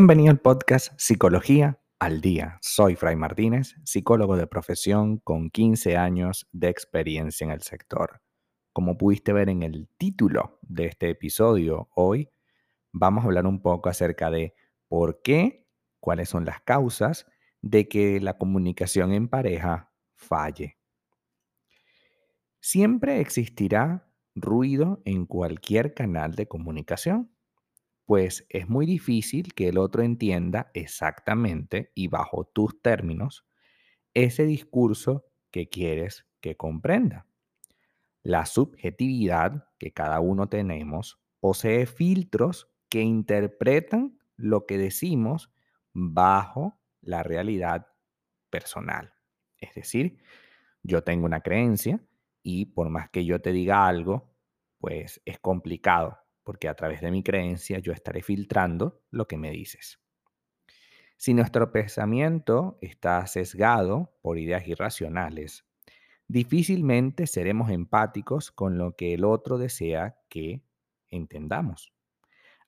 Bienvenido al podcast Psicología al Día. Soy Fray Martínez, psicólogo de profesión con 15 años de experiencia en el sector. Como pudiste ver en el título de este episodio, hoy vamos a hablar un poco acerca de por qué, cuáles son las causas de que la comunicación en pareja falle. Siempre existirá ruido en cualquier canal de comunicación pues es muy difícil que el otro entienda exactamente y bajo tus términos ese discurso que quieres que comprenda. La subjetividad que cada uno tenemos posee filtros que interpretan lo que decimos bajo la realidad personal. Es decir, yo tengo una creencia y por más que yo te diga algo, pues es complicado porque a través de mi creencia yo estaré filtrando lo que me dices. Si nuestro pensamiento está sesgado por ideas irracionales, difícilmente seremos empáticos con lo que el otro desea que entendamos.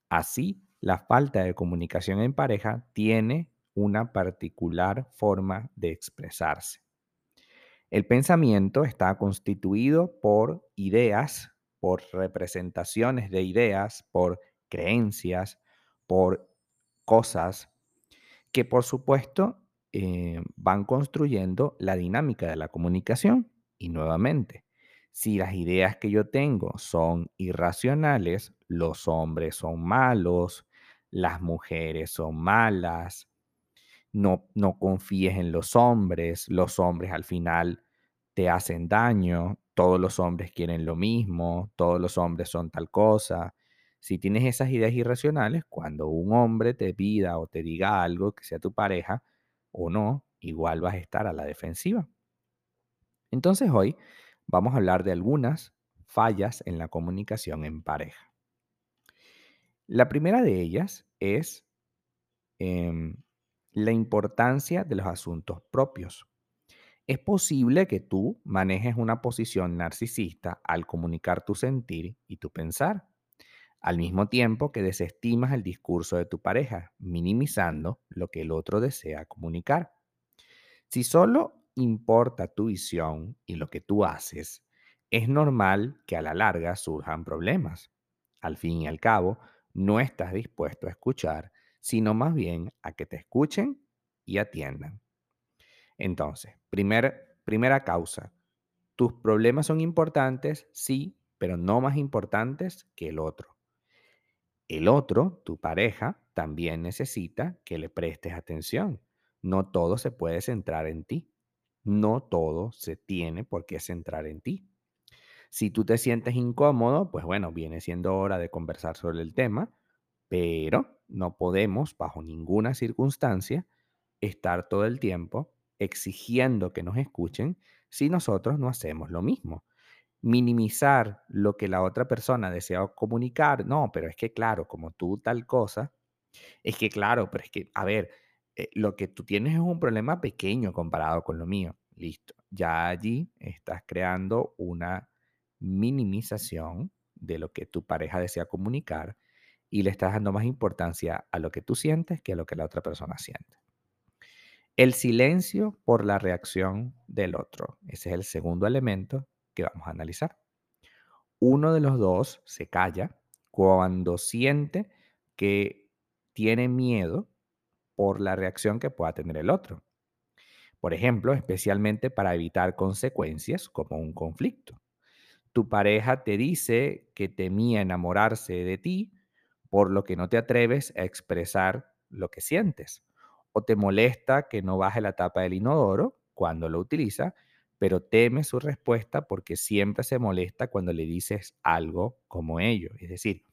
Así, la falta de comunicación en pareja tiene una particular forma de expresarse. El pensamiento está constituido por ideas por representaciones de ideas, por creencias, por cosas que por supuesto eh, van construyendo la dinámica de la comunicación. Y nuevamente, si las ideas que yo tengo son irracionales, los hombres son malos, las mujeres son malas, no, no confíes en los hombres, los hombres al final te hacen daño, todos los hombres quieren lo mismo, todos los hombres son tal cosa. Si tienes esas ideas irracionales, cuando un hombre te pida o te diga algo que sea tu pareja o no, igual vas a estar a la defensiva. Entonces hoy vamos a hablar de algunas fallas en la comunicación en pareja. La primera de ellas es em, la importancia de los asuntos propios. Es posible que tú manejes una posición narcisista al comunicar tu sentir y tu pensar, al mismo tiempo que desestimas el discurso de tu pareja, minimizando lo que el otro desea comunicar. Si solo importa tu visión y lo que tú haces, es normal que a la larga surjan problemas. Al fin y al cabo, no estás dispuesto a escuchar, sino más bien a que te escuchen y atiendan. Entonces, primera causa, tus problemas son importantes, sí, pero no más importantes que el otro. El otro, tu pareja, también necesita que le prestes atención. No todo se puede centrar en ti. No todo se tiene por qué centrar en ti. Si tú te sientes incómodo, pues bueno, viene siendo hora de conversar sobre el tema, pero no podemos, bajo ninguna circunstancia, estar todo el tiempo exigiendo que nos escuchen si nosotros no hacemos lo mismo. Minimizar lo que la otra persona desea comunicar, no, pero es que claro, como tú tal cosa, es que claro, pero es que, a ver, eh, lo que tú tienes es un problema pequeño comparado con lo mío. Listo. Ya allí estás creando una minimización de lo que tu pareja desea comunicar y le estás dando más importancia a lo que tú sientes que a lo que la otra persona siente. El silencio por la reacción del otro. Ese es el segundo elemento que vamos a analizar. Uno de los dos se calla cuando siente que tiene miedo por la reacción que pueda tener el otro. Por ejemplo, especialmente para evitar consecuencias como un conflicto. Tu pareja te dice que temía enamorarse de ti, por lo que no te atreves a expresar lo que sientes o te molesta que no baje la tapa del inodoro cuando lo utiliza, pero teme su respuesta porque siempre se molesta cuando le dices algo como ello. Es decir,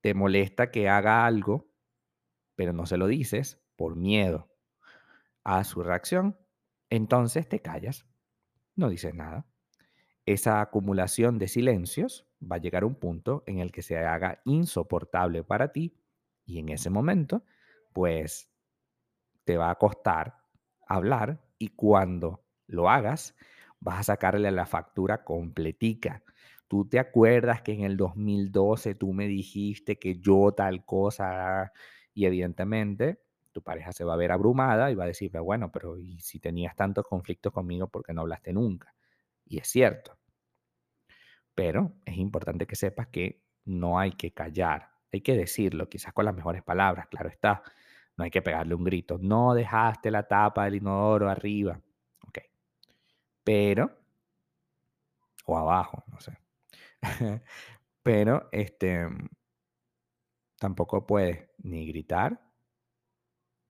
te molesta que haga algo, pero no se lo dices por miedo a su reacción. Entonces te callas, no dices nada. Esa acumulación de silencios va a llegar a un punto en el que se haga insoportable para ti y en ese momento, pues te va a costar hablar y cuando lo hagas vas a sacarle la factura completica. Tú te acuerdas que en el 2012 tú me dijiste que yo tal cosa Y evidentemente tu pareja se va a ver abrumada y va a decir, bueno, pero ¿y si tenías tantos conflictos conmigo, por qué no hablaste nunca? Y es cierto. Pero es importante que sepas que no hay que callar, hay que decirlo, quizás con las mejores palabras, claro está. No hay que pegarle un grito, no dejaste la tapa del inodoro arriba. Ok. Pero, o abajo, no sé. Pero, este, tampoco puedes ni gritar,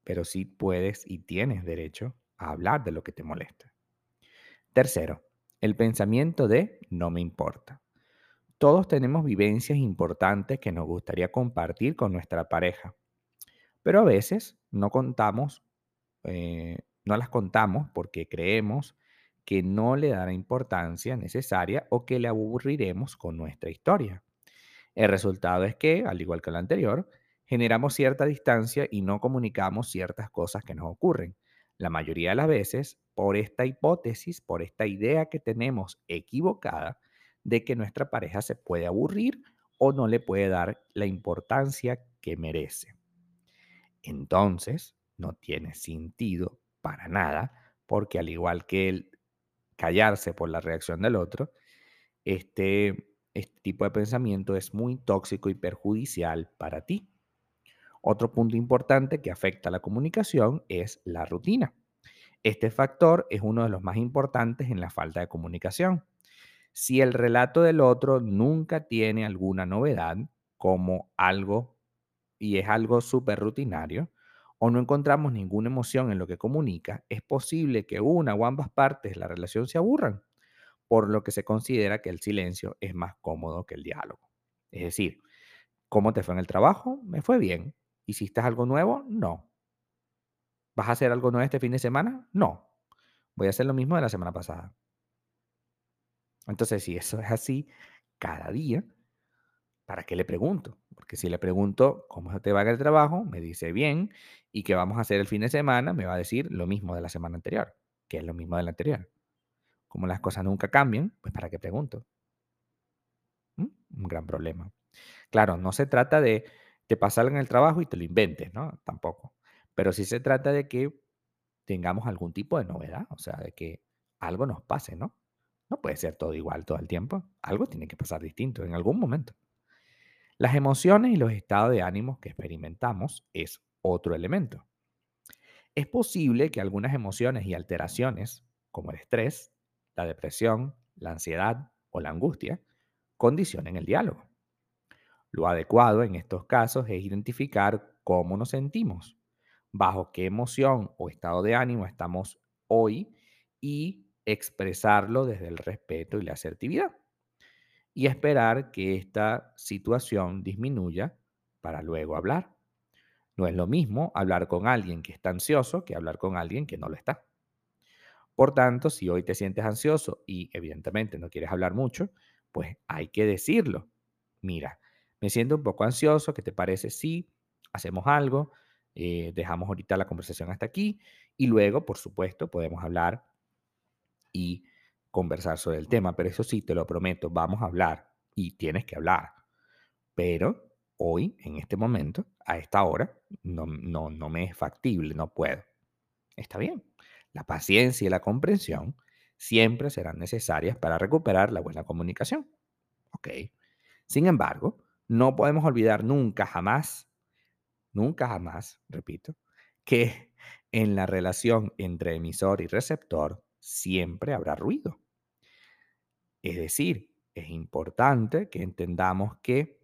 pero sí puedes y tienes derecho a hablar de lo que te molesta. Tercero, el pensamiento de no me importa. Todos tenemos vivencias importantes que nos gustaría compartir con nuestra pareja, pero a veces no contamos, eh, no las contamos porque creemos que no le dará importancia necesaria o que le aburriremos con nuestra historia. El resultado es que, al igual que lo anterior, generamos cierta distancia y no comunicamos ciertas cosas que nos ocurren. La mayoría de las veces, por esta hipótesis, por esta idea que tenemos equivocada de que nuestra pareja se puede aburrir o no le puede dar la importancia que merece. Entonces, no tiene sentido para nada, porque al igual que el callarse por la reacción del otro, este, este tipo de pensamiento es muy tóxico y perjudicial para ti. Otro punto importante que afecta a la comunicación es la rutina. Este factor es uno de los más importantes en la falta de comunicación. Si el relato del otro nunca tiene alguna novedad, como algo y es algo súper rutinario, o no encontramos ninguna emoción en lo que comunica, es posible que una o ambas partes de la relación se aburran, por lo que se considera que el silencio es más cómodo que el diálogo. Es decir, ¿cómo te fue en el trabajo? Me fue bien. ¿Hiciste algo nuevo? No. ¿Vas a hacer algo nuevo este fin de semana? No. Voy a hacer lo mismo de la semana pasada. Entonces, si eso es así cada día, ¿para qué le pregunto? Porque si le pregunto cómo te va el trabajo, me dice bien, y qué vamos a hacer el fin de semana, me va a decir lo mismo de la semana anterior, que es lo mismo de la anterior. Como las cosas nunca cambian, pues ¿para qué pregunto? ¿Mm? Un gran problema. Claro, no se trata de te pasar en el trabajo y te lo inventes, ¿no? Tampoco. Pero sí se trata de que tengamos algún tipo de novedad, o sea, de que algo nos pase, ¿no? No puede ser todo igual todo el tiempo. Algo tiene que pasar distinto en algún momento. Las emociones y los estados de ánimo que experimentamos es otro elemento. Es posible que algunas emociones y alteraciones, como el estrés, la depresión, la ansiedad o la angustia, condicionen el diálogo. Lo adecuado en estos casos es identificar cómo nos sentimos, bajo qué emoción o estado de ánimo estamos hoy y expresarlo desde el respeto y la asertividad. Y esperar que esta situación disminuya para luego hablar. No es lo mismo hablar con alguien que está ansioso que hablar con alguien que no lo está. Por tanto, si hoy te sientes ansioso y evidentemente no quieres hablar mucho, pues hay que decirlo. Mira, me siento un poco ansioso, ¿qué te parece si hacemos algo? Eh, dejamos ahorita la conversación hasta aquí y luego, por supuesto, podemos hablar y conversar sobre el tema, pero eso sí, te lo prometo, vamos a hablar y tienes que hablar. Pero hoy, en este momento, a esta hora, no, no, no me es factible, no puedo. Está bien. La paciencia y la comprensión siempre serán necesarias para recuperar la buena comunicación. Ok. Sin embargo, no podemos olvidar nunca, jamás, nunca, jamás, repito, que en la relación entre emisor y receptor siempre habrá ruido. Es decir, es importante que entendamos que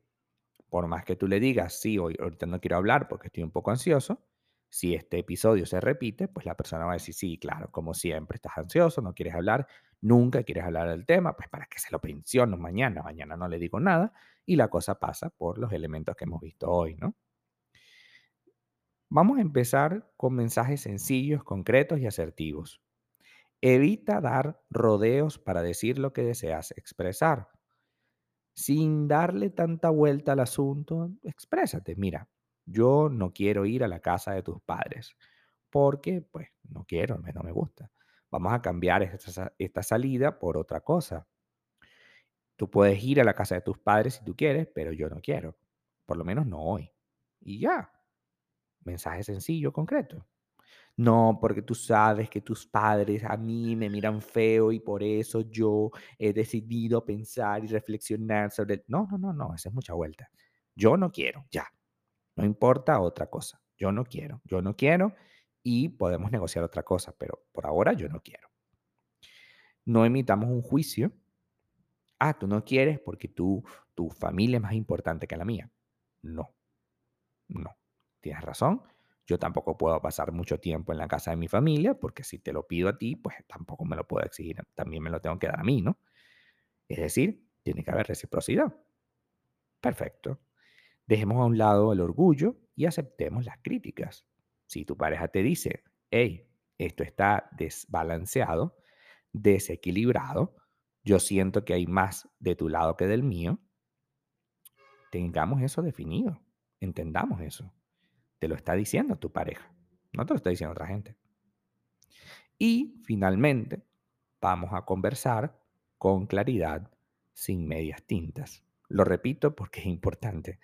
por más que tú le digas, sí, hoy, ahorita no quiero hablar porque estoy un poco ansioso, si este episodio se repite, pues la persona va a decir, sí, claro, como siempre, estás ansioso, no quieres hablar, nunca quieres hablar del tema, pues para que se lo pensiono mañana, mañana no le digo nada, y la cosa pasa por los elementos que hemos visto hoy, ¿no? Vamos a empezar con mensajes sencillos, concretos y asertivos. Evita dar rodeos para decir lo que deseas expresar. Sin darle tanta vuelta al asunto, exprésate. Mira, yo no quiero ir a la casa de tus padres porque, pues, no quiero, no me gusta. Vamos a cambiar esta, esta salida por otra cosa. Tú puedes ir a la casa de tus padres si tú quieres, pero yo no quiero. Por lo menos no hoy. Y ya. Mensaje sencillo, concreto. No, porque tú sabes que tus padres a mí me miran feo y por eso yo he decidido pensar y reflexionar sobre... el-". No, no, no, no, esa es mucha vuelta. Yo no quiero, ya. No importa otra cosa. Yo no quiero, yo no quiero y podemos negociar otra cosa, pero por ahora yo no quiero. No emitamos un juicio. Ah, tú no quieres porque tú, tu familia es más importante que la mía. No, no. Tienes razón. Yo tampoco puedo pasar mucho tiempo en la casa de mi familia porque si te lo pido a ti, pues tampoco me lo puedo exigir. También me lo tengo que dar a mí, ¿no? Es decir, tiene que haber reciprocidad. Perfecto. Dejemos a un lado el orgullo y aceptemos las críticas. Si tu pareja te dice, hey, esto está desbalanceado, desequilibrado, yo siento que hay más de tu lado que del mío, tengamos eso definido, entendamos eso. Te lo está diciendo tu pareja, no te lo está diciendo otra gente. Y finalmente, vamos a conversar con claridad, sin medias tintas. Lo repito porque es importante.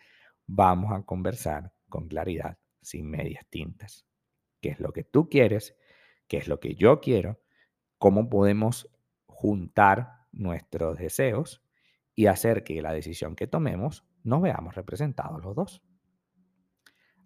Vamos a conversar con claridad, sin medias tintas. ¿Qué es lo que tú quieres? ¿Qué es lo que yo quiero? ¿Cómo podemos juntar nuestros deseos y hacer que la decisión que tomemos nos veamos representados los dos?